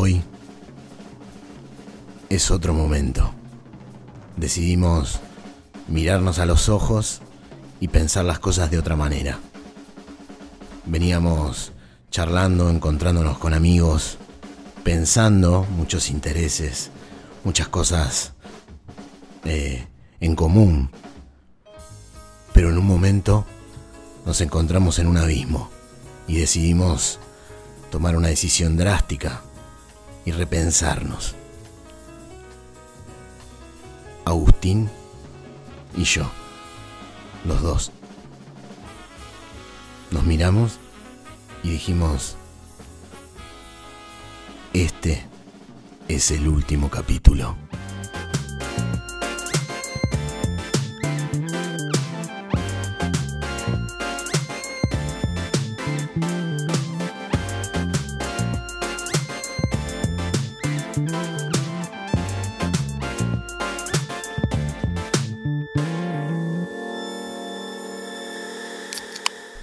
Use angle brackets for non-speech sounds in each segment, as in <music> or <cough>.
Hoy es otro momento. Decidimos mirarnos a los ojos y pensar las cosas de otra manera. Veníamos charlando, encontrándonos con amigos, pensando muchos intereses, muchas cosas eh, en común. Pero en un momento nos encontramos en un abismo y decidimos tomar una decisión drástica y repensarnos. Agustín y yo, los dos. Nos miramos y dijimos, este es el último capítulo.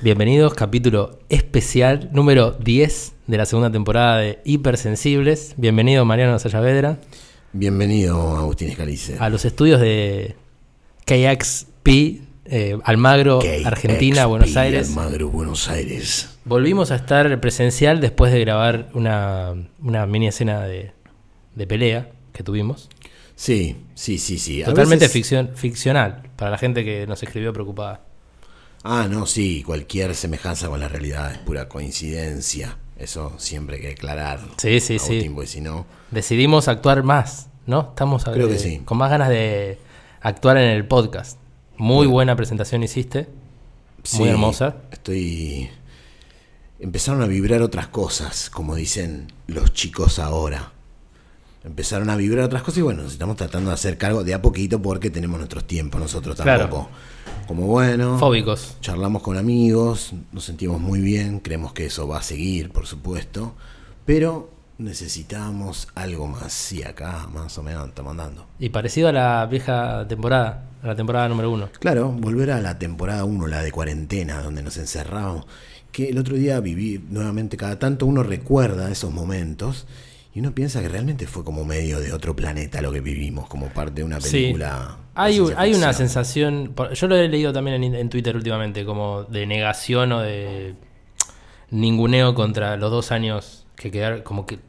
Bienvenidos, capítulo especial número 10 de la segunda temporada de Hipersensibles. Bienvenido Mariano Sayavedra Bienvenido Agustín Escalice. a los estudios de KXP eh, Almagro, KXP, Argentina, Buenos Aires. Almagro, Buenos Aires. Volvimos a estar presencial después de grabar una, una mini escena de, de pelea que tuvimos. Sí, sí, sí, sí. Totalmente veces- ficcion- ficcional, para la gente que nos escribió preocupada. Ah, no, sí, cualquier semejanza con la realidad es pura coincidencia. Eso siempre hay que aclarar. Sí, sí, sí. Agustín, porque si no. Decidimos actuar más, ¿no? Estamos Creo que eh, sí. con más ganas de actuar en el podcast. Muy Bueno. buena presentación hiciste. sí, Muy hermosa. Estoy. Empezaron a vibrar otras cosas, como dicen los chicos ahora. Empezaron a vibrar otras cosas y bueno, nos estamos tratando de hacer cargo de a poquito porque tenemos nuestros tiempos nosotros Claro. Como bueno. Fóbicos. Charlamos con amigos, nos sentimos muy bien, creemos que eso va a seguir, por supuesto, pero necesitamos algo más. Y acá más o menos estamos andando. Y parecido a la vieja temporada, a la temporada número uno. Claro, volver a la temporada 1, la de cuarentena, donde nos encerrábamos, que el otro día viví nuevamente, cada tanto uno recuerda esos momentos y uno piensa que realmente fue como medio de otro planeta lo que vivimos, como parte de una película. Hay, un- hay una sensación, yo lo he leído también en, en Twitter últimamente, como de negación o de ninguneo contra los dos años que quedaron, como que,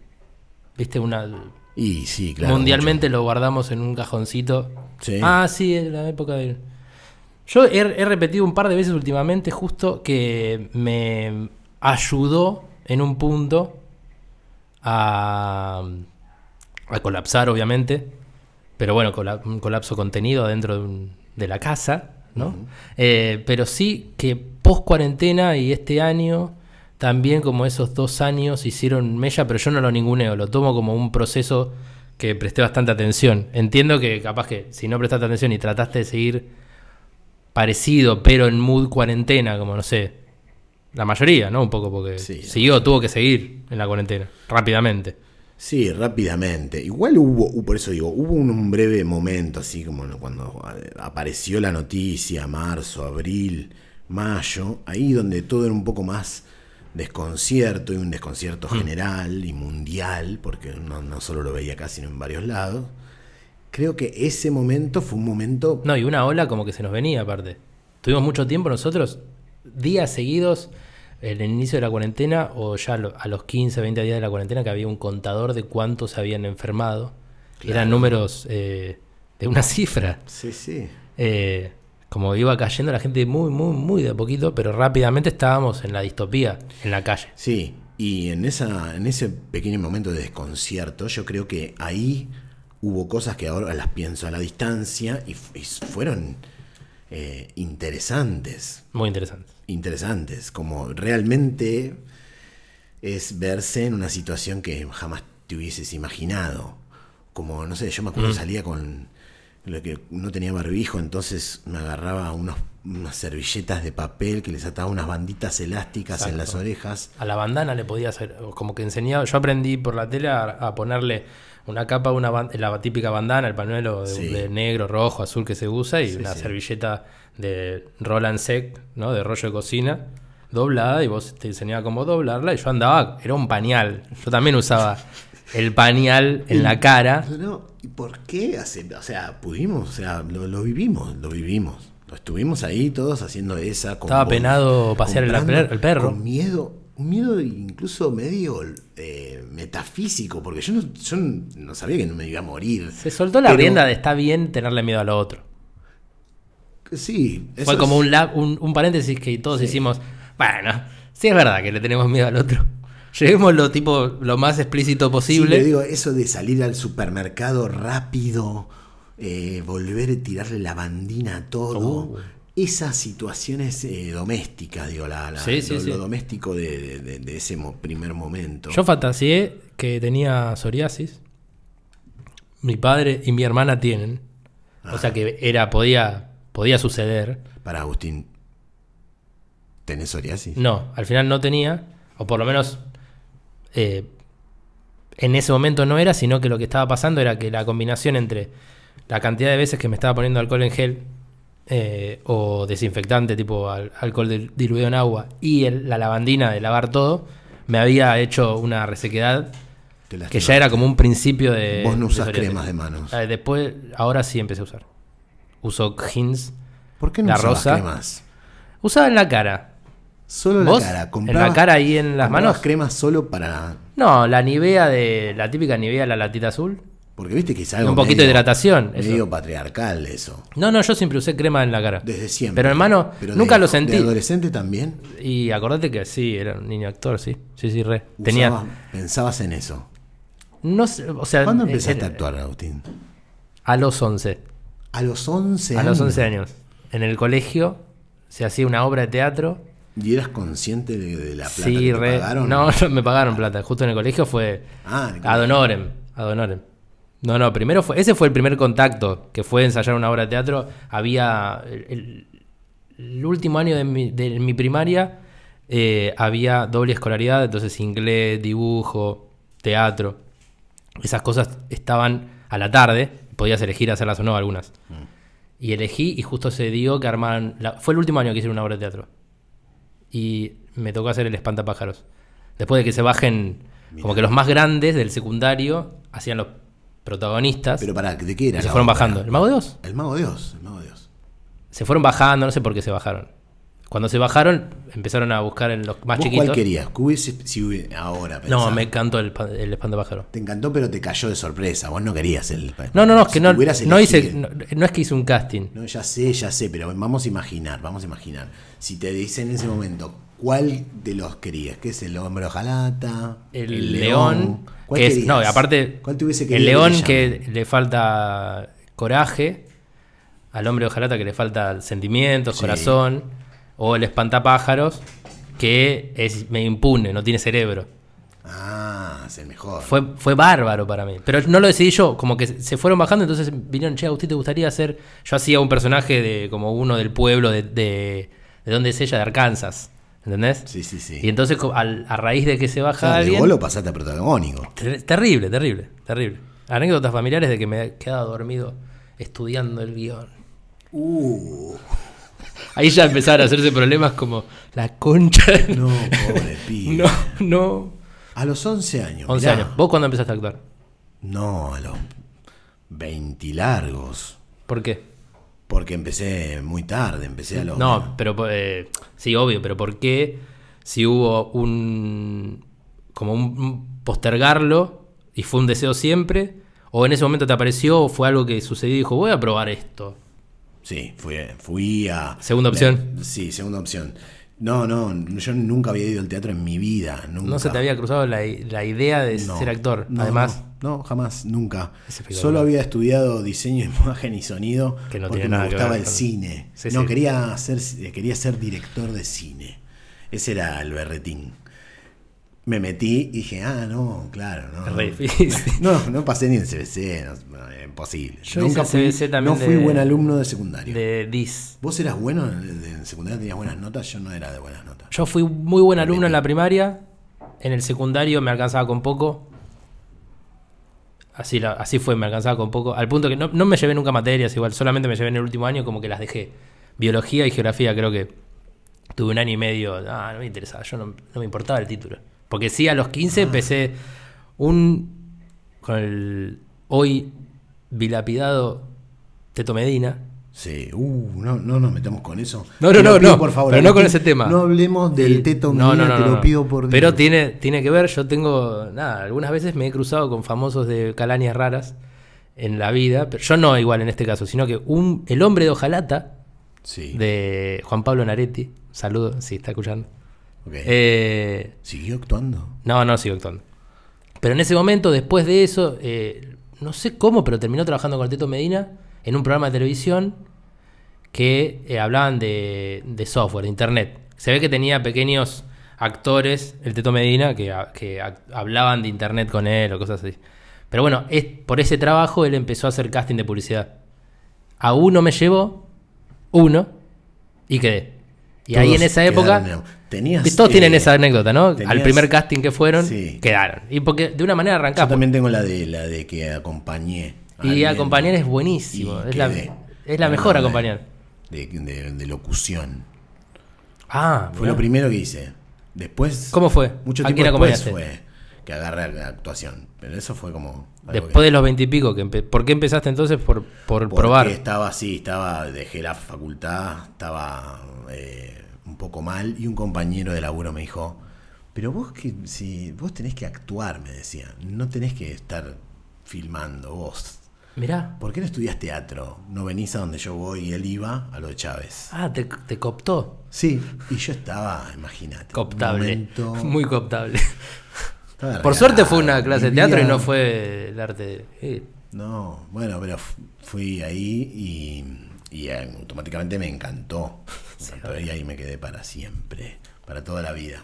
viste, una... Y sí, claro. mundialmente lo guardamos en un cajoncito. Sí. Ah, sí, es la época de... Yo he, he repetido un par de veces últimamente justo que me ayudó en un punto a, a colapsar, obviamente. Pero bueno, cola- un colapso contenido dentro de, un- de la casa, ¿no? Eh, pero sí que post cuarentena y este año, también como esos dos años hicieron mella, pero yo no lo ninguneo, lo tomo como un proceso que presté bastante atención. Entiendo que capaz que si no prestaste atención y trataste de seguir parecido, pero en mood cuarentena, como no sé, la mayoría, ¿no? Un poco porque Sí, siguió, tuvo que seguir en la cuarentena, rápidamente. Sí, rápidamente. Igual hubo, uh, por eso digo, hubo un, breve momento, así como cuando eh, apareció la noticia, marzo, abril, mayo, ahí donde todo era un poco más desconcierto y un desconcierto general y mundial, porque no, no solo lo veía acá, sino en varios lados. Creo que ese momento fue un momento... No, y una ola como que se nos venía aparte. Tuvimos mucho tiempo nosotros, días seguidos, en el inicio de la cuarentena, o ya a los 15, 20 días de la cuarentena, que había un contador de cuántos se habían enfermado. Eran números eh, de una <laughs> cifra. Sí, sí. Eh, como iba cayendo la gente muy, muy, muy de a poquito, pero rápidamente estábamos en la distopía, en la calle. Sí, y en, esa, en ese pequeño momento de desconcierto, yo creo que ahí hubo cosas que ahora las pienso a la distancia y, fu- y fueron eh, interesantes. Muy interesante. Interesantes, como realmente es verse en una situación que jamás te hubieses imaginado. Como, no sé, yo me acuerdo que salía con lo que no tenía barbijo, entonces me agarraba unos, unas servilletas de papel que les ataba unas banditas elásticas en las orejas. A la bandana le podía hacer, como que enseñaba, yo aprendí por la tele a, a ponerle una capa, una la típica bandana, el pañuelo de, Sí. de negro, rojo, azul que se usa y Sí, una sí. servilleta de Roland Sec, ¿no? De rollo de cocina, doblada y vos te enseñaba cómo doblarla y yo andaba, era un pañal. Yo también usaba el pañal en la cara. No, ¿y por qué? hace- O sea, pudimos, o sea, lo, lo vivimos, lo vivimos. Lo estuvimos ahí todos haciendo esa. con Estaba bol- penado pasear el perro. Con miedo, un miedo incluso medio eh, metafísico, porque yo no, yo no sabía que no me iba a morir. Se soltó la rienda de está bien tenerle miedo a lo otro. Sí, Fue eso como es- un, lab- un, un paréntesis que todos hicimos. Bueno, sí es verdad que le tenemos miedo al otro. <laughs> Llevémoslo tipo lo más explícito Sí, posible. le digo, eso de salir al supermercado rápido, eh, volver a tirarle la bandina a todo. Uh. Esas situaciones eh, domésticas, digo, la, la- Sí, sí, lo, sí. lo doméstico de, de- ese mo- primer momento. Yo fantaseé que tenía psoriasis. Mi padre y mi hermana tienen. O sea que era, podía, podía suceder. Para Agustín, ¿tenés psoriasis? No, al final no tenía. O por lo menos eh, en ese momento no era, sino que lo que estaba pasando era que la combinación entre la cantidad de veces que me estaba poniendo alcohol en gel eh, o desinfectante tipo al- alcohol dil- diluido en agua y el- la lavandina de lavar todo, me había hecho una resequedad que ya era como un principio de... Vos no de usás psoriasis. cremas de manos. Eh, después, ahora sí empecé a usar. Uso Hins. ¿Por qué no la rosa. cremas? Usaba en la cara. Solo ¿Vos? la cara. ¿En la cara y en las manos? cremas solo para... No, la Nivea de. La típica Nivea, la latita azul. Porque viste que es Y algo un poquito de medio- hidratación. eso. Medio patriarcal eso. No, no, yo siempre usé crema en la cara. Desde siempre. Pero hermano, Pero nunca de- lo sentí. ¿De adolescente también? Y acordate que sí, era un niño actor, sí. Sí, sí, re. Tenía. Pensabas en eso. No sé, o sea. ¿Cuándo empezaste a actuar, Agustín? A los 11. A los 11 A años. los 11 años. En el colegio se hacía una obra de teatro. ¿Y eras consciente de, de la plata Sí, que te re. pagaron? No, no me pagaron plata. Justo en el colegio fue. Ah, el Ad honorem. Ad honorem. No, no, primero fue. Ese fue el primer contacto que fue ensayar una obra de teatro. Había. El último año de mi, de mi primaria eh, había doble escolaridad, entonces inglés, dibujo, teatro. Esas cosas estaban a la tarde. Podías elegir hacerlas o no algunas. Y elegí y justo se dio que armaran... la- fue el último año que hice una obra de teatro. Y me tocó hacer el espantapájaros. Después de que se bajen, como que los más grandes del secundario hacían los protagonistas. Pero para, ¿de qué era? y se fueron obra? bajando. ¿El mago de Oz? El mago de Dios, el mago de Dios. Se fueron bajando, no sé por qué se bajaron. Cuando se bajaron, empezaron a buscar en los más ¿Vos chiquitos. cuál querías? ¿Qué hubiese- si hubiese- ahora No, me encantó el, el espantapájaro. Te encantó, pero te cayó de sorpresa. Vos no querías el... No, no, no, es que no, no hice, no, no es que hice un casting. No, ya sé, ya sé, pero vamos a imaginar, vamos a imaginar. Si te dicen en ese momento, ¿cuál de los querías? ¿Qué es el hombre ojalata? El, león, ¿Cuál que es, querías? no, aparte, ¿Cuál te hubiese el querido león te llame? que le falta coraje, al hombre ojalata que le falta sentimientos, Sí. corazón, o el espantapájaros que es medio impune, no tiene cerebro. Ah, es el mejor. Fue, fue bárbaro para mí. Pero no lo decidí yo, como que se fueron bajando, entonces vinieron, che, Agustín, ¿te gustaría hacer? Yo hacía un personaje de como uno del pueblo de, de, de donde es ella, de Arkansas. ¿Entendés? Sí, sí, sí. Y entonces al- a raíz de que se O baja sea, de alguien. vos lo pasaste a protagónico. Ter- Terrible, terrible, terrible. Anécdotas familiares de que me he quedado dormido estudiando el guion. Uh, Ahí ya empezaron a hacerse problemas como la concha. de- no, <laughs> pobre pibe. no, no. A los 11 años. 11 mirá. años. ¿Vos cuándo empezaste a actuar? No, a los 20 largos. ¿Por qué? Porque empecé muy tarde, empecé a los... No, pero eh, sí, obvio, pero ¿por qué si hubo un como un, un postergarlo y fue un deseo siempre o en ese momento te apareció o fue algo que sucedió y dijo voy a probar esto? Sí, fui, fui a... Segunda opción. Sí, segunda opción. No, no, yo nunca había ido al teatro en mi vida. Nunca. No se te había cruzado la, la idea de No, ser actor. no, Además, No, no, jamás, nunca. Solo había estudiado diseño <laughs> imagen y sonido Que no porque tiene me nada que gustaba ver el cine. Sí, no, sí. Quería, ser, quería ser director de cine. Ese era el berretín. Me metí y dije, ah, no, claro, no. Es re difícil. <laughs> No, no pasé ni el CBC, no, imposible. Yo Nunca fui, CBC también no fui de- buen alumno de secundario. de DIS. ¿Vos eras bueno en en secundaria? ¿Tenías buenas notas? Yo no era de buenas notas. Yo fui muy buen alumno en la primaria. En el secundario me alcanzaba con poco. Así, la- así fue, me alcanzaba con poco. Al punto que no, no me llevé nunca materias igual, solamente me llevé en el último año como que las dejé. Biología y geografía creo que tuve un año y medio. Ah, no me interesaba, yo no, no me importaba el título. Porque sí, a los 15 empecé un... con el hoy dilapidado Teto Medina. Sí, uh, no, no nos metamos con eso. No, no, no, pido, no, por favor. pero no con ese tema. No hablemos del teto no, Medina, no, no, te lo pido por Pero Dios. tiene, tiene que ver, yo tengo, nada, algunas veces me he cruzado con famosos de calañas raras en la vida, pero yo no igual en este caso, sino que un, el hombre de Ojalata, Sí. de Juan Pablo Naretti, saludo, si está escuchando. Eh, ¿Siguió actuando? no, no sigo actuando. Pero en ese momento, después de eso, eh, no sé cómo, pero terminó trabajando con el Teto Medina en un programa de televisión que eh, hablaban de, de software, de internet. Se ve que tenía pequeños actores, el Teto Medina, que, que a- hablaban de internet con él o cosas así. Pero bueno, es, por ese trabajo él empezó a hacer casting de publicidad. A uno me llevó, uno, y quedé. Y ahí en esa época... Tenías, Todos tienen eh, esa anécdota, ¿no? Al primer casting que fueron, Sí. quedaron. Y porque de una manera Yo arrancamos. también tengo la de la de que acompañé. Y acompañar es buenísimo. Es la, es la mejor acompañar. De, de- de locución. Ah, Fue mirá. lo primero que hice. Después. ¿Cómo fue? Mucho ¿A tiempo quién después acompañaste? fue que agarré la actuación. Pero eso fue como. Después que- de los veintipico, ¿por qué empezaste entonces? Por, por porque probar. Estaba así, estaba, dejé la facultad, estaba eh, un poco mal. Y un compañero de laburo me dijo: Pero vos que si vos tenés que actuar, me decía. No tenés que estar filmando vos. Mirá. ¿Por qué no estudias teatro? No venís a donde yo voy y él iba a lo de Chávez. Ah, te, te cooptó. Sí, y yo estaba, imagínate. Cooptable. momento- <laughs> Muy cooptable. Por suerte fue una clase de teatro y no fue el arte. eh, No, bueno, pero fu- fui ahí y, y automáticamente me encantó. <laughs> Encantó y ahí me quedé para siempre, para toda la vida.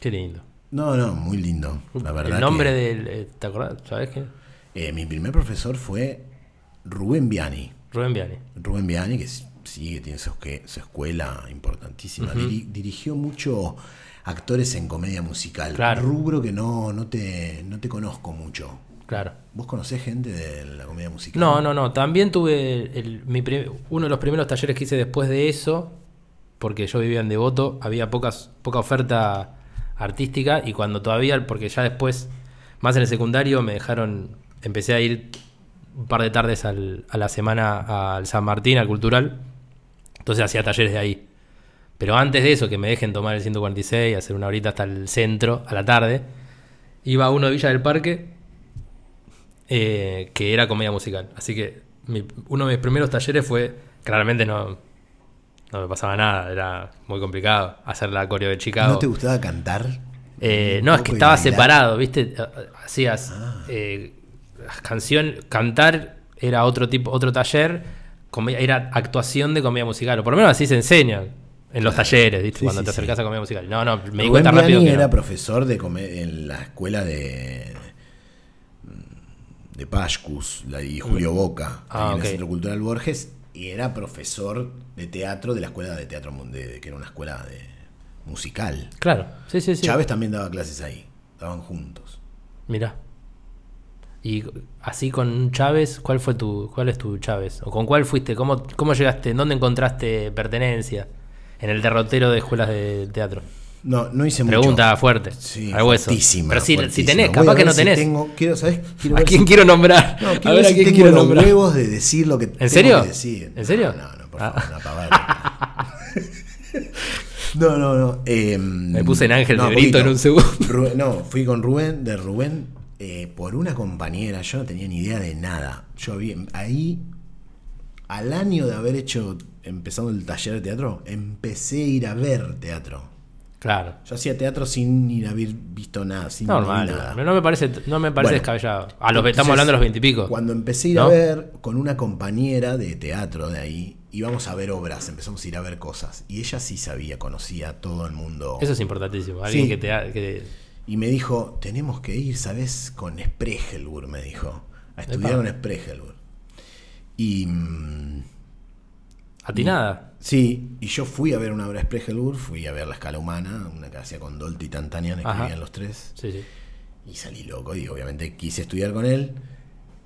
qué lindo. No, no, muy lindo. La verdad. el nombre que, del. eh, ¿Te acordás? ¿Sabes qué? eh, mi primer profesor fue Rubén Viani. Rubén Viani. Rubén Viani, que sigue, tiene su, que- su escuela importantísima. Diri- dirigió mucho actores en comedia musical. Claro. Rubro que no, no, te, no te conozco mucho. Claro. ¿Vos conocés gente de la comedia musical? No, no, no. También tuve el- mi uno de los primeros talleres que hice después de eso, porque yo vivía en Devoto, había pocas, poca oferta artística y cuando todavía, porque ya después, más en el secundario, me dejaron, empecé a ir un par de tardes al- a la semana al San Martín, al cultural, entonces hacía talleres de ahí. Pero antes de eso, que me dejen tomar el 146, hacer una horita hasta el centro, a la tarde, iba a uno de Villa del Parque, eh, que era comedia musical. Así que mi- uno de mis primeros talleres fue, claramente no, no me pasaba nada, era muy complicado hacer la coreo de Chicago. ¿No te gustaba cantar? Eh, no, es que estaba separado, ¿viste? Hacías Ah. eh, canción, cantar era otro tipo, otro taller, era actuación de comedia musical, o por lo menos así se enseña en los talleres, ¿viste? Sí, Cuando sí, te acercas sí. a comedia musical. No, no, me di cuenta rápido que no. era profesor de en la escuela de de Pascus la, y Julio Boca, Ah, en el Centro Cultural Borges, y era profesor de teatro de la escuela de teatro de- que era una escuela de musical. Claro, sí, sí, sí. Chávez también daba clases ahí, estaban juntos. Mirá. Y así con Chávez, ¿cuál fue tu, cuál es tu Chávez? ¿O con cuál fuiste? ¿Cómo, cómo llegaste? ¿En dónde encontraste pertenencia? En el derrotero de escuelas de teatro. No, no hice Pregunta mucho. fuerte. Sí, al hueso. Pero si, si tenés, capaz a que no si tenés. tengo- quiero, ¿A ver quién si- quiero nombrar? No, a quiero ver ver a quién tengo quiero los nombrar. huevos de decir lo que tengo serio? que decir. ¿En serio? No, no, no, por Ah. favor, pavada. <laughs> No, no, no. eh, Me puse en Ángel no, de Brito poquito. en un segundo. Rubén- no, fui con Rubén, de Rubén, eh, por una compañera. Yo no tenía ni idea de nada. Yo había, ahí, al año de haber hecho, empezando el taller de teatro, empecé a ir a ver teatro. Claro. Yo hacía teatro sin ir a haber visto nada, sin Normal. nada. Pero no me parece, no me parece Bueno, descabellado. A los, estamos Entonces, hablando de los veintipico. Cuando empecé a ir ¿no? a ver con una compañera de teatro de ahí, íbamos a ver obras, empezamos a ir a ver cosas. Y ella sí sabía, conocía a todo el mundo. Eso es importantísimo. Alguien Sí. que te ha- que- Y me dijo, tenemos que ir, ¿sabes? Con Spregelburg, me dijo. A estudiar con Spregelburg. Y... mm, Atinada. Sí, y yo fui a ver una obra de Spregelburg, fui a ver La Escala Humana, una que hacía con Dolty y Tantanian, Ajá. escribían los tres. Sí, sí. Y salí loco y obviamente quise estudiar con él.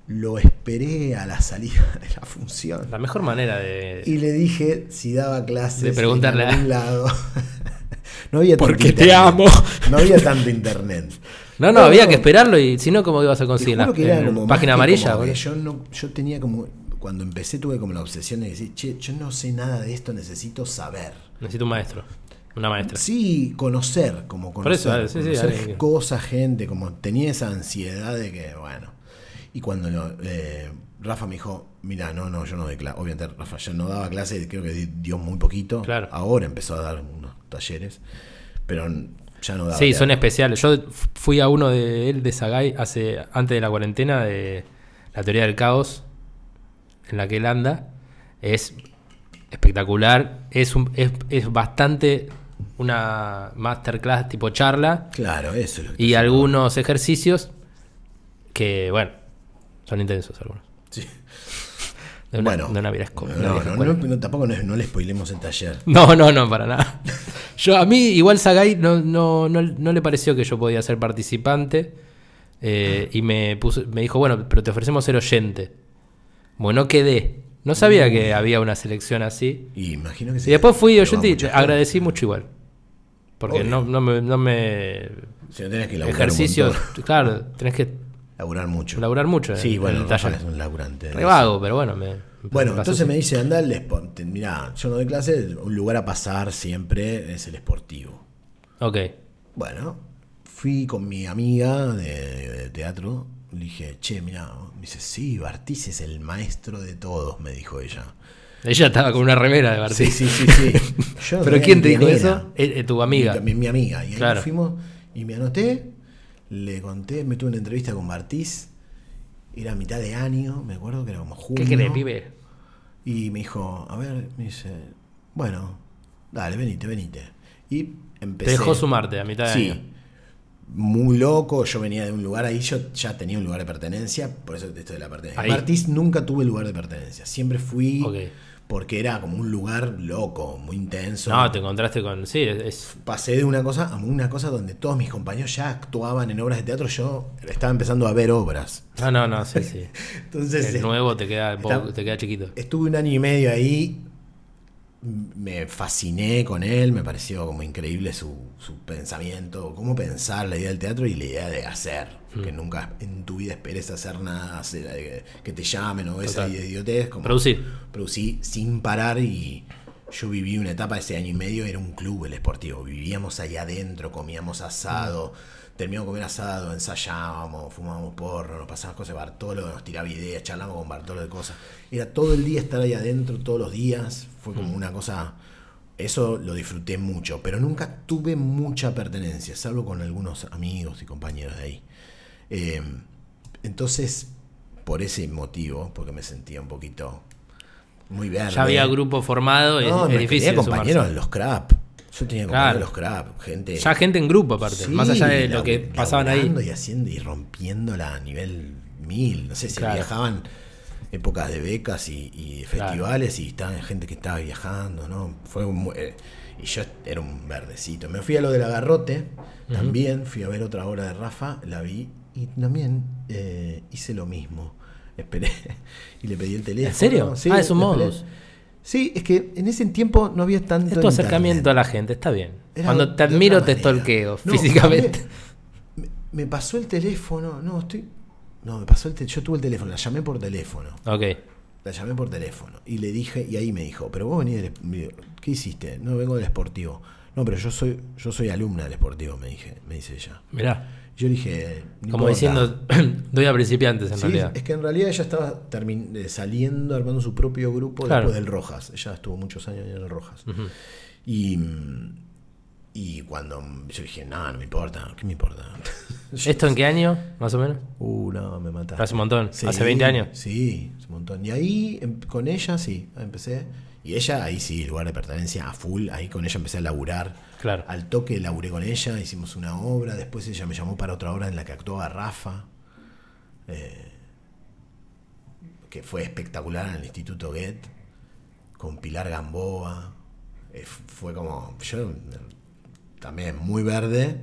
Lo esperé a la salida <laughs> de la función. La mejor manera de. Y le dije si daba clases De preguntarle en a- algún lado. <laughs> no había tanto Porque te internet. amo. No había tanto internet. No, no, No, había no. que esperarlo y si no, ¿cómo ibas a conseguir? la- que era en como más página amarilla, como yo no, yo tenía como cuando empecé tuve como la obsesión de decir, che, yo no sé nada de esto, necesito saber. Necesito un maestro, una maestra. Sí, conocer, como Por eso, conocer, sí, sí, conocer cosas, gente, como tenía esa ansiedad de que, bueno. Y cuando lo- eh, Rafa me dijo, mira, no, no, yo no doy clase. Obviamente Rafa ya no daba clase, creo que di- dio muy poquito. Claro. Ahora empezó a dar unos talleres, pero ya no daba. Sí, son especiales. Yo fui a uno de él, de Sagai, hace, antes de la cuarentena, de la teoría del caos, en la que él anda. Es espectacular. Es, un, es, es bastante una masterclass tipo charla Claro, eso es lo que y algunos ejercicios que, bueno, son intensos algunos. Sí. De una, Bueno, de una no, no, no, no, tampoco no, no le spoilemos el taller. <laughs> No, no, no, para nada. <laughs> Yo, a mí, igual Sagai no, no, no, no le pareció que yo podía ser participante. eh, y me puso, me dijo, bueno, pero te ofrecemos ser oyente. Bueno, quedé. No sabía que había una selección así. Y imagino que Y después fui oyente y mucho agradecí mucho igual. Porque Obvio. no, no me, no me- Si no tenés que laburar un montón. <laughs> claro, tenés que Laburar mucho. laburar mucho. Sí, en- bueno, en el es un laburante. Re vago, pero bueno. Me, Bueno, me entonces así. me dice, anda al Sport. Mirá, yo no doy clase, un lugar a pasar siempre es el esportivo. Ok. Bueno, fui con mi amiga de, de teatro. Le dije, che, mirá, me dice, sí, Bartiz es el maestro de todos, me dijo ella. Ella estaba con una remera de Bartí. Sí, sí, sí, sí. <laughs> Yo ¿Pero quién te dijo eso? Eh, eh, tu amiga. Mi, mi amiga. Y ahí Claro. nos fuimos y me anoté, le conté, me tuve una entrevista con Bartiz. Era a mitad de año, me acuerdo que era como junio. ¿Qué crees, pibe? Y me dijo, a ver, me dice, bueno, dale, venite, venite. Y empecé. Te dejó sumarte a mitad de Sí. año. Muy loco, yo venía de un lugar ahí, yo ya tenía un lugar de pertenencia, por eso esto de la pertenencia. Ahí. Martís nunca tuve lugar de pertenencia, siempre fui porque era como un lugar loco, muy intenso. No, te encontraste con. Sí, es. Pasé de una cosa a una cosa donde todos mis compañeros ya actuaban en obras de teatro, yo estaba empezando a ver obras. No, no, no, sí, sí. <laughs> Entonces, El nuevo te queda, está- te queda chiquito. Estuve un año y medio ahí, me fasciné con él, me pareció como increíble su, su pensamiento, cómo pensar la idea del teatro y la idea de hacer, Mm. que nunca en tu vida esperes hacer nada, hacer, eh, que te llamen o esa idiotez. Como Producir. Producí sin parar y yo viví una etapa de ese año y medio, era un club el esportivo, vivíamos allá adentro, comíamos asado. Terminamos de comer asado, ensayábamos, fumábamos porro, nos pasábamos cosas de Bartolo, nos tiraba ideas, charlábamos con Bartolo de cosas. Era todo el día estar ahí adentro, todos los días. Fue como una cosa. Eso lo disfruté mucho, pero nunca tuve mucha pertenencia, salvo con algunos amigos y compañeros de ahí. Eh, entonces, por ese motivo, porque me sentía un poquito muy verde. Ya había grupo formado, No, es me difícil. tenía compañeros en los crap. Yo tenía compañeros Claro. en los crap, gente. Ya gente en grupo, aparte. Sí, más allá de lo que pasaban ahí. Y haciendo y rompiéndola a nivel mil. No sé si Claro. viajaban épocas de becas y, y Claro. festivales y estaba gente que estaba viajando, ¿no? Fue un- eh, y yo era un verdecito. Me fui a lo del agarrote, también fui a ver otra obra de Rafa, la vi y también eh, hice lo mismo. Esperé <laughs> y le pedí el teléfono. serio? Sí, Ah, es un modus. Sí, es que en ese tiempo no había tanto Es tu acercamiento internet. a la gente, está bien. Era Cuando te admiro, te stalkeo No, físicamente. Me, me pasó el teléfono, no, estoy. No, me pasó el teléfono. Yo tuve el teléfono, la llamé por teléfono. Ok. La llamé por teléfono. Y le dije, y ahí me dijo, pero vos venís del. ¿Qué hiciste? No, vengo del esportivo. No, pero yo soy, yo soy alumna del esportivo, me dije, me dice ella. Mirá. Yo dije. "No Como importa". diciendo, <clears throat> doy a principiantes en Sí, realidad. es que en realidad ella estaba eh, saliendo, armando su propio grupo Claro. después del Rojas. Ella estuvo muchos años en el Rojas. Y, y cuando yo dije, no, no me importa, ¿qué me importa? <laughs> ¿Esto en qué año, más o menos? Uh, no, me mataste. Hace un montón. Sí, Hace 20 años. Sí, hace un montón. Y ahí em- con ella sí, empecé. Y ella ahí sí, lugar de pertenencia a full. Ahí con ella empecé a laburar. Claro. Al toque laburé con ella, hicimos una obra. Después ella me llamó para otra obra en la que actuaba Rafa. eh, que fue espectacular en el Instituto Goethe. Con Pilar Gamboa. Eh, fue como. Yo también muy verde.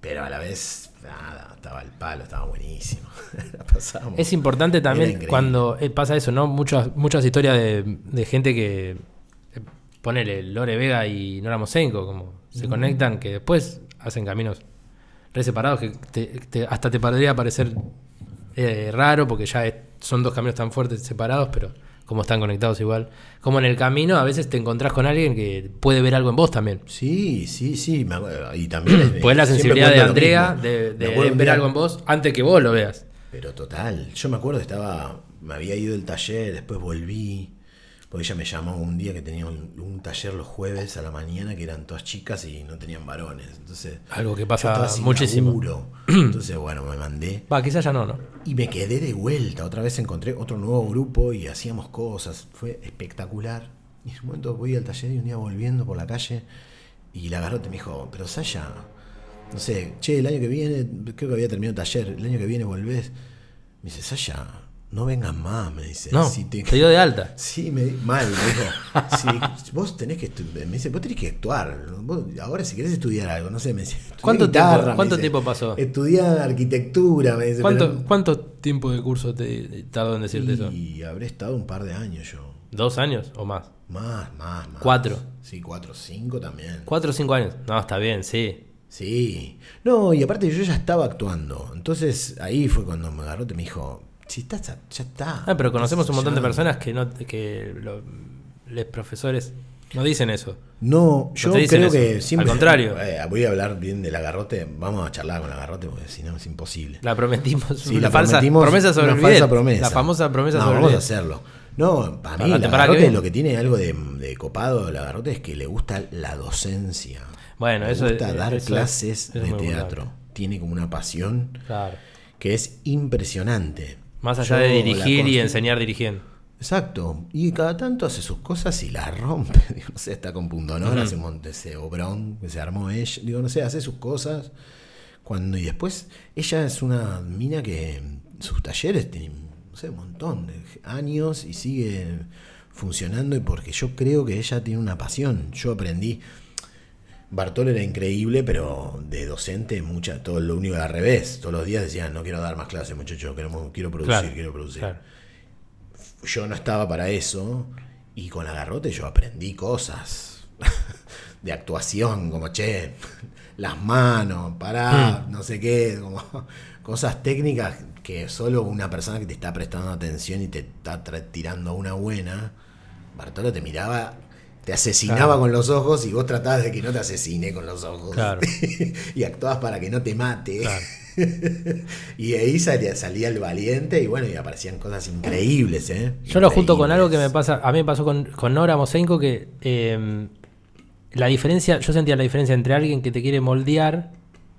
Pero a la vez, nada, estaba el palo, estaba buenísimo. <laughs> La pasábamos. Es importante también cuando eh, pasa eso, ¿no? Muchas, muchas historias de, de gente que. eh, Ponele Lore Vega y Nora Mosenko, como se conectan, que después hacen caminos re separados que te- te- hasta te podría parecer eh, raro porque ya es- son dos caminos tan fuertes separados, pero como están conectados igual. Como en el camino a veces te encontrás con alguien que puede ver algo en vos también. Sí, sí, sí. me. Y también. Pues la sensibilidad de Andrea de, de ver algo en vos antes que vos lo veas. Pero total, yo me acuerdo estaba, me había ido del taller, después volví, porque ella me llamó un día que tenía un, un taller los jueves a la mañana que eran todas chicas y no tenían varones. Entonces, Algo que pasa muchísimo. laburo. <clears throat> Entonces, bueno, me mandé Va, quizás ya no, ¿no? y me quedé de vuelta. Otra vez encontré otro nuevo grupo y hacíamos cosas. Fue espectacular. Y en un momento voy al taller y un día volviendo por la calle y la garrote me dijo, pero Saya, no sé, che, el año que viene, creo que había terminado el taller, el año que viene volvés. Me dice, Saya, no vengas más, me dice. No, Si te dio de alta. <laughs> Sí, me, mal, me dijo. Si vos tenés que me dice, vos tenés que actuar. Vos- ahora si querés estudiar algo, no sé, me dice. ¿Cuánto guitarra, tiempo- me cuánto dice, tiempo pasó? Estudiá arquitectura, me dice. ¿Cuánto, pero- ¿Cuánto tiempo de curso te tardó en decirte eso? y habré estado un par de años yo. ¿Dos años o más? Más, más, más. Cuatro. Sí, cuatro, cinco también. ¿Cuatro o cinco años? No, está bien, sí. Sí. No, y aparte yo ya estaba actuando. Entonces ahí fue cuando me agarró y me dijo, si estás, a- ya está. Ah, pero conocemos un montón de personas que no que lo- los profesores no dicen eso. No, yo creo eso. que siempre. Al contrario. Eh, voy a hablar bien del agarrote. Vamos a charlar con el agarrote porque si no es imposible. La prometimos. Sí, la falsa prometimos promesa sobre una falsa promesa. La famosa promesa no, sobre vamos a hacerlo. No, para mí Para el agarrote lo que tiene algo de, de copado el agarrote es que le gusta la docencia. Bueno, le eso gusta es- dar eso es- clases eso de teatro. Tiene como una pasión Claro. que es impresionante. Más allá Yo de dirigir y enseñar dirigiendo. Exacto. Y cada tanto hace sus cosas y las rompe. <laughs> Digo, no sé, está con punto honor, Ujú. hace un monte ese obrón que se armó ella. Digo, no sé, hace sus cosas. Cuando, y después, ella es una mina que sus talleres tienen, no sé, un montón de años y sigue funcionando. Y porque yo creo que ella tiene una pasión. Yo aprendí. Bartol era increíble, pero de docente, mucha, todo lo único era al revés. Todos los días decían, no quiero dar más clases, muchachos, queremos, quiero producir, Claro, quiero producir claro. yo no estaba para eso y con agarrote yo aprendí cosas <laughs> de actuación, como che, las manos, pará, Hmm. no sé qué, como <laughs> cosas técnicas que solo una persona que te está prestando atención y te está tirando una buena, Bartolo te miraba, te asesinaba Claro. con los ojos y vos tratabas de que no te asesine con los ojos. Claro. <laughs> y actuabas para que no te mate. Claro. <laughs> y ahí salía, salía el valiente y bueno, y aparecían cosas increíbles, ¿eh? Yo lo junto con algo que me pasa, a mí me pasó con, con Nora Mosenko que eh, la diferencia, yo sentía la diferencia entre alguien que te quiere moldear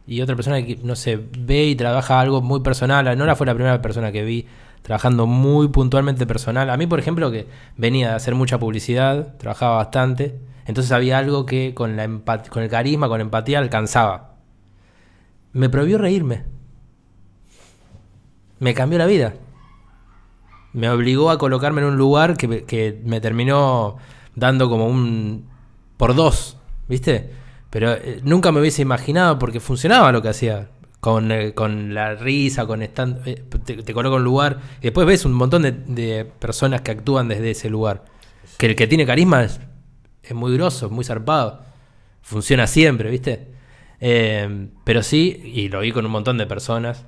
y otra persona que, no sé, ve y trabaja algo muy personal. Nora fue la primera persona que vi trabajando muy puntualmente personal. A mí, por ejemplo, que venía de hacer mucha publicidad, trabajaba bastante, entonces había algo que con, la el carisma, con empatía alcanzaba. Me prohibió reírme. Me cambió la vida me obligó a colocarme en un lugar que, me- que me terminó dando como un por dos, ¿viste? Pero eh, nunca me hubiese imaginado porque funcionaba lo que hacía. Con, eh, con la risa, con stand, eh, te, te coloca en un lugar y después ves un montón de, de personas que actúan desde ese lugar. Que el que tiene carisma es, es muy grosso, es muy zarpado. Funciona siempre, ¿viste? Eh, pero sí, y lo vi con un montón de personas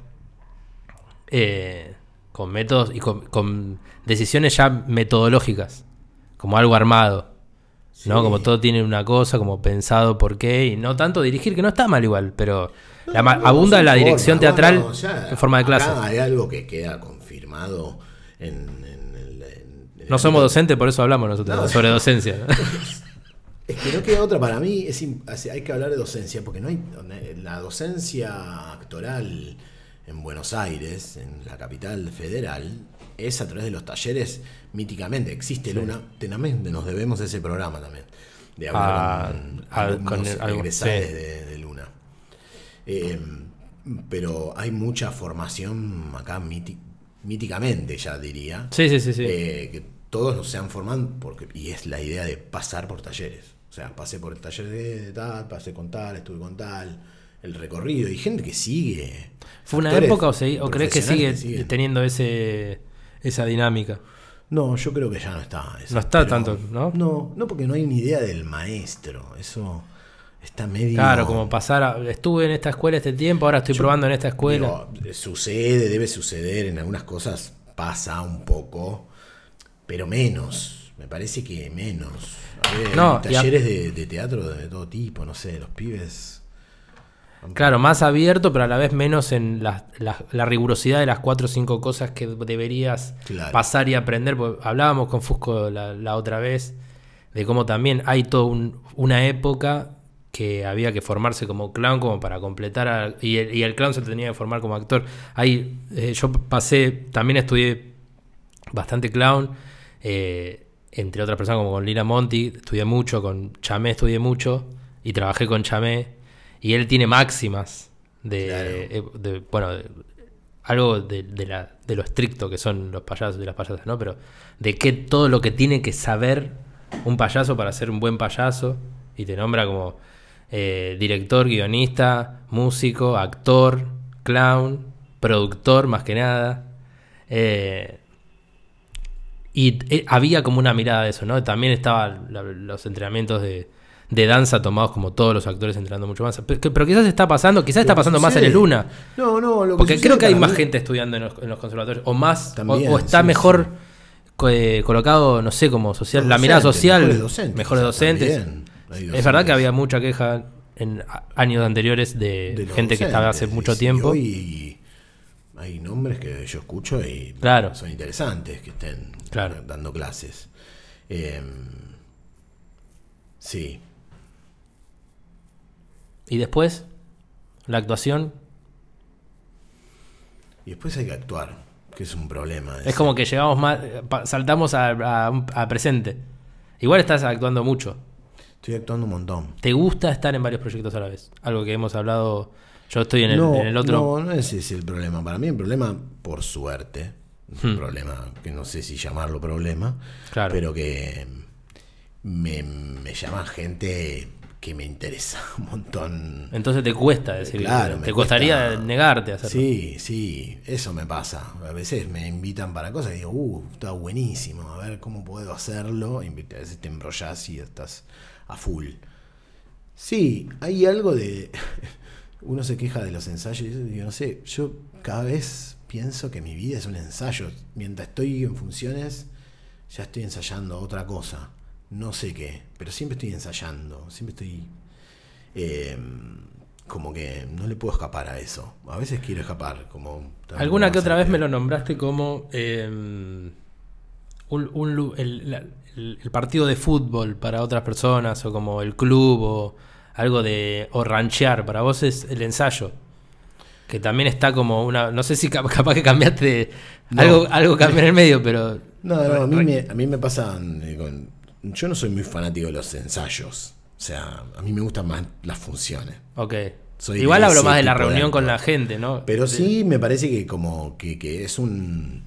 eh, con métodos y con, con decisiones ya metodológicas, como algo armado. ¿no? Como todo tiene una cosa, como pensado por qué, y no tanto dirigir, que no está mal igual, pero la No, abunda la dirección teatral ya en forma de clase. Hay algo que queda confirmado en, en el- en- No somos docentes, por eso hablamos nosotros, No. sobre docencia. <laughs> Es que no queda otra para mí, es, hay que hablar de docencia, porque no hay la docencia actoral en Buenos Aires, en la capital federal, es a través de los talleres míticamente. Existe Sí. Luna, tenamente nos debemos ese programa también, de hablar Ah, con con egresados sí. de, de Luna. Eh, pero hay mucha formación acá míti- míticamente, ya diría. Sí, sí, sí, sí. Eh, que todos nos sean formando, porque, y es la idea de pasar por talleres. O sea, pasé por el taller de, tal, pasé con tal, estuve con tal, el recorrido, y gente que sigue. ¿Fue una época o, crees que sigue teniendo ese esa dinámica? No, yo creo que ya no está. eso, No está pero- tanto, ¿no? No, no porque no hay una idea del maestro. Eso Está medio. Claro, como pasar a- estuve en esta escuela este tiempo, ahora estoy Yo probando en esta escuela. Digo, sucede, debe suceder, en algunas cosas pasa un poco, pero menos. Me parece que menos. A ver, No, a- talleres de, de teatro de todo tipo, no sé, los pibes. Claro, más abierto, pero a la vez menos en la, la- la rigurosidad de las cuatro o cinco cosas que deberías Claro. pasar y aprender. Porque hablábamos con Fusco la, la otra vez de cómo también hay toda un- una época que había que formarse como clown como para completar a- y, el, y el clown se tenía que formar como actor. Ahí eh, yo pasé, también estudié bastante clown, eh, entre otras personas como con Lila Monti, estudié mucho, con Chamé estudié mucho y trabajé con Chamé y él tiene máximas de, Claro. eh, de- bueno, de- algo la- de lo estricto que son los payasos y las payasas, ¿no? Pero de que todo lo que tiene que saber un payaso para ser un buen payaso y te nombra como eh, director, guionista, músico, actor, clown, productor más que nada. Eh, y eh, había como una mirada de eso, ¿no? También estaban los entrenamientos de, de danza tomados como todos los actores entrenando mucho más. Pero, pero quizás está pasando, quizás está que pasando más en el Luna. No, no, lo que Porque sucede creo que hay más mí- gente estudiando en los, en los conservatorios. O más, o- También, o, está sí, mejor sí. eh, colocado, no sé, como social, Los la mirada social. mejores docentes, mejores docentes. Es verdad que había mucha queja en años anteriores de, gente que estaba hace mucho y tiempo. hoy hay nombres que yo escucho y Claro. son interesantes que estén Claro. dando clases. Eh, sí, Y después, la actuación. y después hay que actuar, que es un problema. Es como que llegamos más, saltamos a, a a presente. Igual estás actuando mucho. Estoy actuando un montón. ¿Te gusta estar en varios proyectos a la vez? Algo que hemos hablado. Yo estoy en el, no, en el otro. no, no ese es el problema. Para mí el problema, por suerte, Hmm. un problema que no sé si llamarlo problema, Claro. pero que me, me llama gente que me interesa <laughs> un montón. Entonces te cuesta decir. Claro, te costaría cuesta- negarte a hacerlo. Sí, sí, eso me pasa. A veces me invitan para cosas y digo, uh, está buenísimo, a ver cómo puedo hacerlo. A veces te embrollas y estás a full. Sí, hay algo de. <laughs> Uno se queja de los ensayos y yo no sé, yo cada vez pienso que mi vida es un ensayo. Mientras estoy en funciones, ya estoy ensayando otra cosa. No sé qué, pero siempre estoy ensayando, siempre estoy. eh, como que no le puedo escapar a eso. A veces quiero escapar, como. Alguna que otra vez me lo no nombraste como eh, un- un el, la- el- el partido de fútbol para otras personas, o como el club, o algo de. o ranchear. Para vos es el ensayo. Que también está como una. No sé si cap- capaz que cambiaste. de- No. Algo, algo cambió en el medio, pero. No, no, a mí me, a mí me pasa. eh, con- yo no soy muy fanático de los ensayos. O sea, a mí me gustan más las funciones. Ok. Soy Igual hablo más de la de reunión con la gente, ¿no? Pero sí me parece que como que, que es un,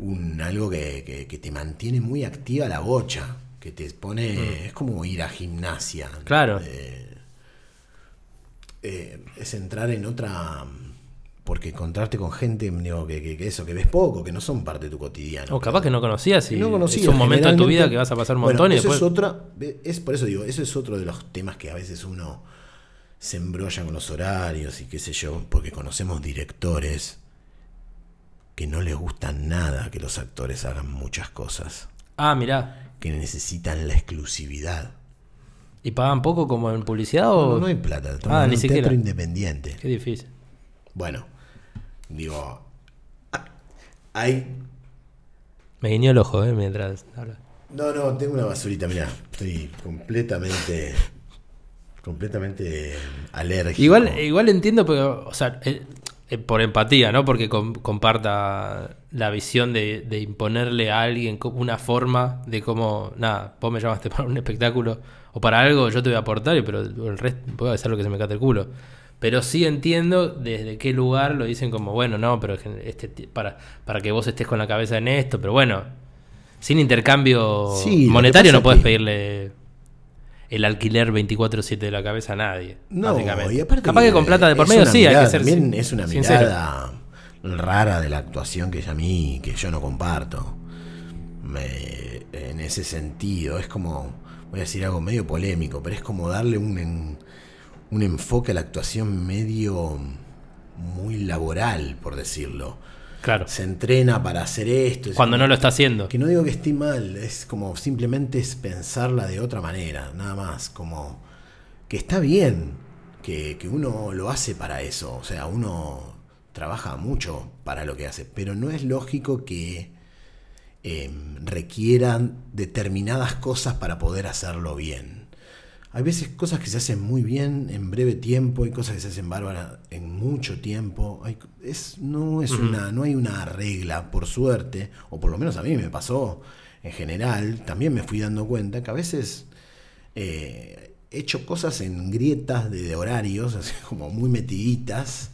un algo que, que- que te mantiene muy activa la bocha, que te pone, es como ir a gimnasia. Mm. Claro. Eh, eh, es entrar en otra, porque encontrarte con gente, digo, que, que- que eso, que ves poco, que no son parte de tu cotidiano. O capaz que no conocías y No conocía, es un momento de tu vida que vas a pasar un Bueno, montón eso es otra, es por eso digo, eso es otro de los temas que a veces uno se embrolla con los horarios y qué sé yo, porque conocemos directores que no les gusta nada que los actores hagan muchas cosas, Ah, mirá. que necesitan la exclusividad. ¿Y pagan poco como en publicidad o.? No, no hay plata, Ah, ni un siquiera. teatro independiente. Qué difícil. Bueno, digo, hay Me guiñó el ojo, ¿eh? Mientras habla. No, no, tengo una basurita, mira, estoy completamente, completamente alérgico. Igual, igual entiendo, pero, o sea, eh, por empatía, ¿no? Porque com- comparta la visión de, de imponerle a alguien una forma de cómo, nada, vos me llamaste <laughs> para un espectáculo o para algo, yo te voy a aportar, y- pero el resto puedo hacer lo que se me cate el culo. Pero sí entiendo desde qué lugar lo dicen como, bueno, no, pero este, para, para que vos estés con la cabeza en esto, pero bueno, sin intercambio Sí, monetario no puedes pedirle el alquiler 24-7 de la cabeza a nadie. No, y aparte Capaz que con plata de por medio sí, hay que ser también es una sincero. mirada rara de la actuación que a mí, que yo no comparto. Me- en ese sentido, es como, voy a decir algo medio polémico, pero es como darle un, en- un enfoque a la actuación medio muy laboral, por decirlo. Claro. Se entrena para hacer esto. es Cuando como- no lo está haciendo. Que no digo que esté mal, es como simplemente es pensarla de otra manera, nada más, como que está bien, que, que uno lo hace para eso, o sea, uno trabaja mucho para lo que hace, pero no es lógico que eh, requieran determinadas cosas para poder hacerlo bien. Hay veces cosas que se hacen muy bien en breve tiempo, hay cosas que se hacen bárbaras en mucho tiempo. Hay, es, no, es una, no hay una regla, por suerte, o por lo menos a mí me pasó en general. También me fui dando cuenta que a veces eh, he hecho cosas en grietas de, de horarios, <laughs> así como muy metiditas.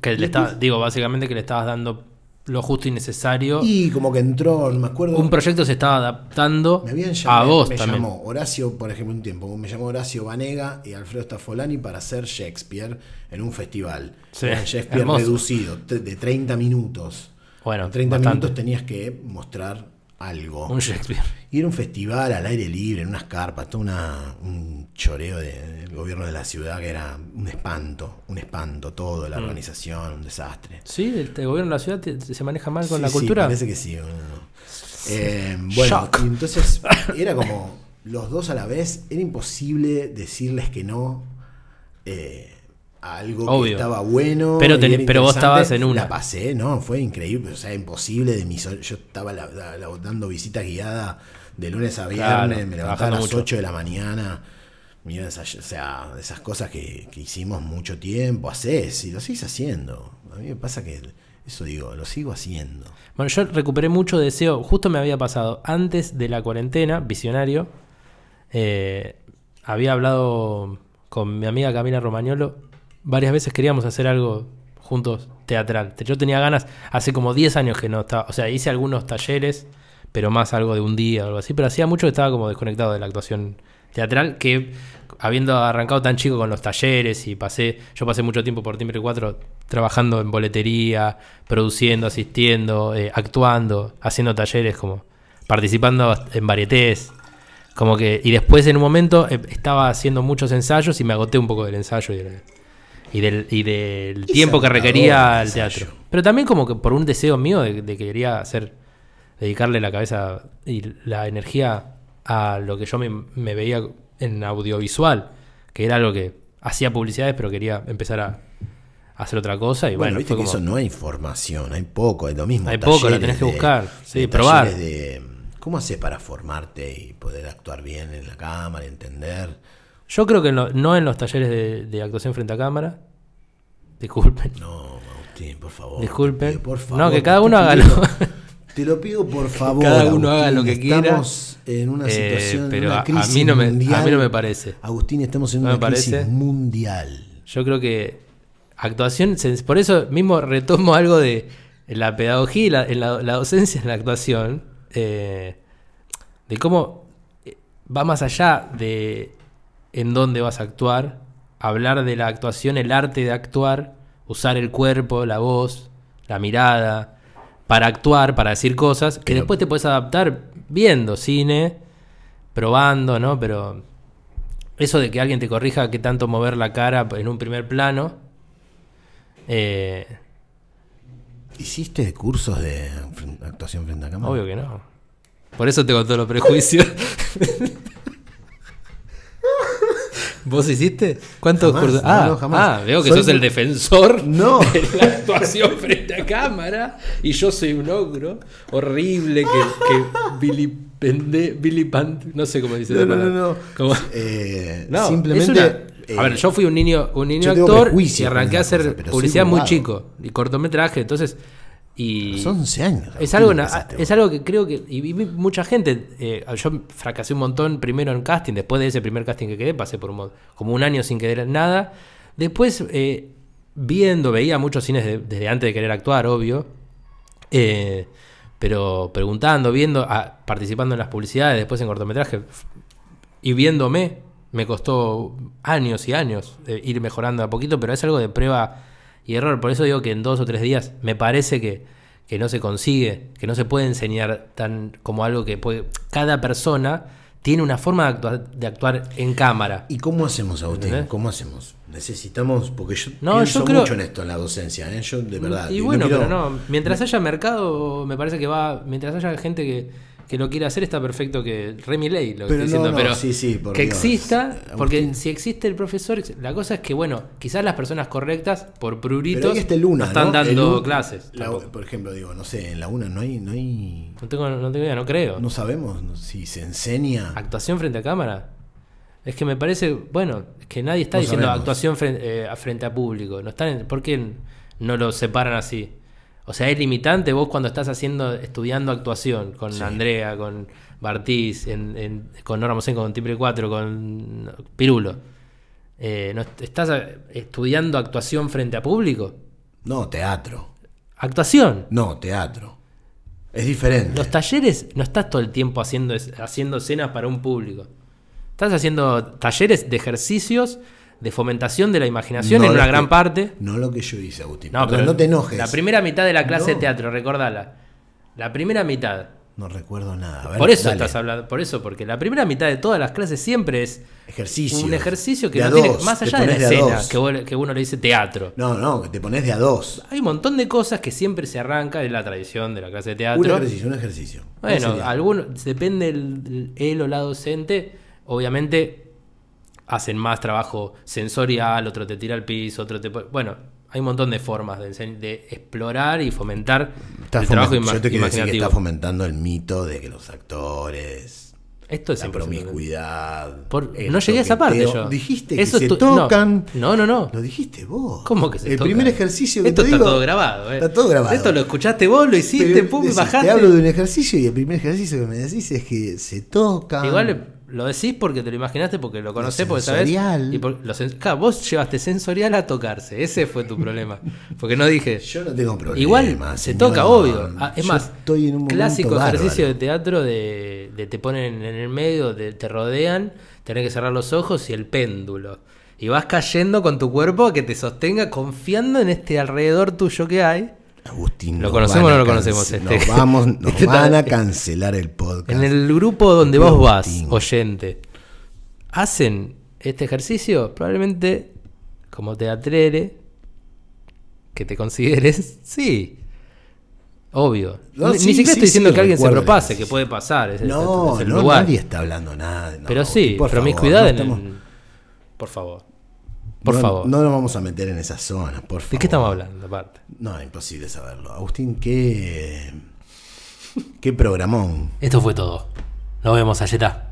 Que le está, digo, básicamente que le estabas dando lo justo y necesario. Y como que entró, no me acuerdo. un proyecto se estaba adaptando Me habían a llamado, vos me también. llamó Horacio, por ejemplo, un tiempo, me llamó Horacio Vanega y Alfredo Staffolani para hacer Shakespeare en un festival. Sí, Era Shakespeare hermoso. reducido, de 30 minutos. Bueno, en 30 bastante. minutos tenías que mostrar algo. Un Shakespeare. Y era un festival al aire libre, en unas carpas, todo una, un choreo de- del gobierno de la ciudad que era un espanto, un espanto todo, Mm. la organización, un desastre. Sí, el, el gobierno de la ciudad te- se maneja mal con Sí, la sí, cultura. parece que sí. bueno. Eh, bueno, y entonces <laughs> era como los dos a la vez. Era imposible decirles que no eh, a algo que estaba bueno. Pero ten- vos estabas en una. La pasé, ¿no? Fue increíble. O sea, imposible de mis. Yo estaba la- la- la- dando visita guiada de lunes a viernes. Claro, me levantaba a las mucho. 8 de la mañana. Mira, esa- o sea, esas cosas que, que hicimos mucho tiempo, haces y lo sigues haciendo. A mí me pasa que eso digo, lo sigo haciendo. Bueno, yo recuperé mucho deseo. Justo me había pasado antes de la cuarentena, visionario. eh, había hablado con mi amiga Camila Romagnolo. Varias veces queríamos hacer algo juntos teatral. Yo tenía ganas, hace como 10 años que no estaba. O sea, hice algunos talleres, pero más algo de un día o algo así. Pero hacía mucho que estaba como desconectado de la actuación teatral. Que habiendo arrancado tan chico con los talleres y pasé. Yo pasé mucho tiempo por Timbre 4 trabajando en boletería, produciendo, asistiendo, eh, actuando, haciendo talleres, como participando en varietés. Como que, y después en un momento eh, estaba haciendo muchos ensayos y me agoté un poco del ensayo y del, y del, y del tiempo que requería el teatro. Pero también como que por un deseo mío de, de que quería hacer, dedicarle la cabeza y la energía a lo que yo me, me veía en audiovisual, que era algo que hacía publicidades, pero quería empezar a, hacer otra cosa. Y Bueno, bueno, viste que como- eso no hay información, hay poco, es lo mismo. Hay poco, lo tenés que de- buscar, sí, de probar. de- ¿Cómo haces para formarte y poder actuar bien en la cámara, entender? Yo creo que no, no en los talleres de, de actuación frente a cámara. Disculpen. No, Agustín, por favor. Disculpen. te pido, por No, que cada uno haga lo- <laughs> <laughs> Te lo pido por favor. Cada uno haga lo que quiera. Estamos en una Eh, situación, pero una a- a crisis mí no me- a mundial. mí no me parece. Agustín, estamos en ¿No una crisis parece? mundial. Yo creo que actuación, por eso mismo retomo algo de la pedagogía y la, en la, la docencia en la actuación, eh, de cómo eh, va más allá de en dónde vas a actuar, hablar de la actuación, el arte de actuar, usar el cuerpo, la voz, la mirada, para actuar, para decir cosas, que Pero- después te puedes adaptar viendo cine, probando, ¿no? Pero eso de que alguien te corrija qué tanto mover la cara en un primer plano. eh, ¿Hiciste cursos de actuación frente a cámara? obvio que no. Por eso tengo todos los prejuicios. <laughs> ¿Vos hiciste? ¿Cuántos Jamás, cursos? Ah, no, jamás. ah, veo que Soy sos el defensor <laughs> No. <laughs> de la actuación frente a cámara y yo soy un ogro horrible que, que vilipende, vilipant, no sé cómo dice No, no, no, Eh, No, simplemente. una- eh, a ver, yo fui un niño, un niño actor y arranqué a hacer publicidad muy chico y cortometraje, entonces y Son 11 años. es algo, pasaste es algo que creo que y vi mucha gente, eh, yo fracasé un montón primero en casting, después de ese primer casting que quedé, pasé por un, mo- como un año sin querer nada. Después eh, viendo, veía muchos cines de- desde antes de querer actuar, obvio. eh, pero preguntando, viendo, participando en las publicidades, después en cortometraje y viéndome, me costó años y años eh, ir mejorando a poquito, pero es algo de prueba y error. Por eso digo que en dos o tres días me parece que, que no se consigue, que no se puede enseñar tan como algo que puede. Cada persona tiene una forma de actuar, de actuar en cámara. ¿Y cómo hacemos, Agustín? ¿Entendés? ¿Cómo hacemos? Necesitamos, porque yo No, pienso yo creo- mucho en esto, en la docencia, ¿eh? yo de verdad. Y no bueno, quiero- pero no, mientras haya mercado, me parece que va, mientras haya gente que, que lo quiera hacer, está perfecto que Remy Ley lo Pero estoy diciendo, no, pero sí, sí, por que Dios. exista, Agustín. porque si existe el profesor, la cosa es que, bueno, quizás las personas correctas, por pruritos, UNA, no están dando clases. la- por ejemplo, digo, no sé, en la UNA no hay, no hay, No tengo, no tengo idea, no creo. no sabemos si se enseña. ¿Actuación frente a cámara? Es que me parece, bueno, es que nadie está diciendo sabemos. actuación frente, eh, a frente a público. No están, en- ¿Por qué no lo separan así? O sea, es limitante vos cuando estás haciendo, estudiando actuación con Sí. Andrea, con Bartiz, en, en- con Mosén, con Timbre 4, con Pirulo. Eh, ¿no est- ¿Estás eh, estudiando actuación frente a público? No, teatro. Actuación. No, teatro. Es diferente. Los talleres no estás todo el tiempo haciendo, haciendo escenas para un público. Estás haciendo talleres de ejercicios de fomentación de la imaginación No en una que- gran parte. No lo que yo hice, Agustín. No, pero no te enojes. La primera mitad de la clase de teatro, recordala. La primera mitad. No recuerdo nada. A ver, por eso dale. estás hablando, por eso, porque la primera mitad de todas las clases siempre es Ejercicio. un ejercicio que no a tiene, dos, más allá de la de escena, dos. que, vos- que uno le dice teatro. No, no, que te pones de a dos. Hay un montón de cosas que siempre se arranca de la tradición de la clase de Un teatro. ejercicio, un ejercicio. ¿Cómo Bueno, sería? algunos, depende el, él o la docente, obviamente hacen más trabajo sensorial, otro te tira al piso, otro te... Bueno, hay un montón de formas de, de explorar y fomentar el trabajo Yo te quiero decir que está fomentando el mito de que los actores. Esto es La 100%. promiscuidad. Por- no llegué a esa parte yo. Dijiste que se tu- tocan. No, no, no. Lo dijiste vos. ¿Cómo que se El tocan? primer ejercicio que Esto te está digo- todo grabado, eh. Está todo grabado. Esto lo escuchaste vos, lo hiciste, Pero pum, decís, bajaste. Te hablo de un ejercicio y el primer ejercicio que me decís es que se tocan. Igual lo decís porque te lo imaginaste, porque lo conocés, porque sensorial. sabés. Y por- lo sen- claro, vos llevaste sensorial a tocarse. Ese fue tu problema. Porque no dije. Yo no tengo problema. Igual se señor. toca, obvio. Ah, es Yo más, estoy en un clásico bárbaro. ejercicio de teatro de, de te ponen en el medio, de- te rodean, tenés que cerrar los ojos y el péndulo. Y vas cayendo con tu cuerpo a que te sostenga confiando en este alrededor tuyo que hay. Agustín, ¿Lo conocemos o no lo conocemos este? Nos, vamos, <laughs> nos Este van a cancelar el podcast. En el grupo donde vos vas, oyente, hacen este ejercicio, probablemente como teatrere, que te consideres, <laughs> sí. Obvio. No, ni, sí, ni siquiera sí, estoy diciendo sí, que alguien se propase, que puede pasar. Es, No, es el no, lugar. nadie está hablando nada. no, Pero sí, por favor, promiscuidad no en- estamos- Por favor. Por no- favor. No nos vamos a meter en esa zona, por favor. ¿De qué estamos hablando aparte? No, imposible saberlo. Agustín, qué. qué programón. Esto fue todo. Nos vemos, Ayeta.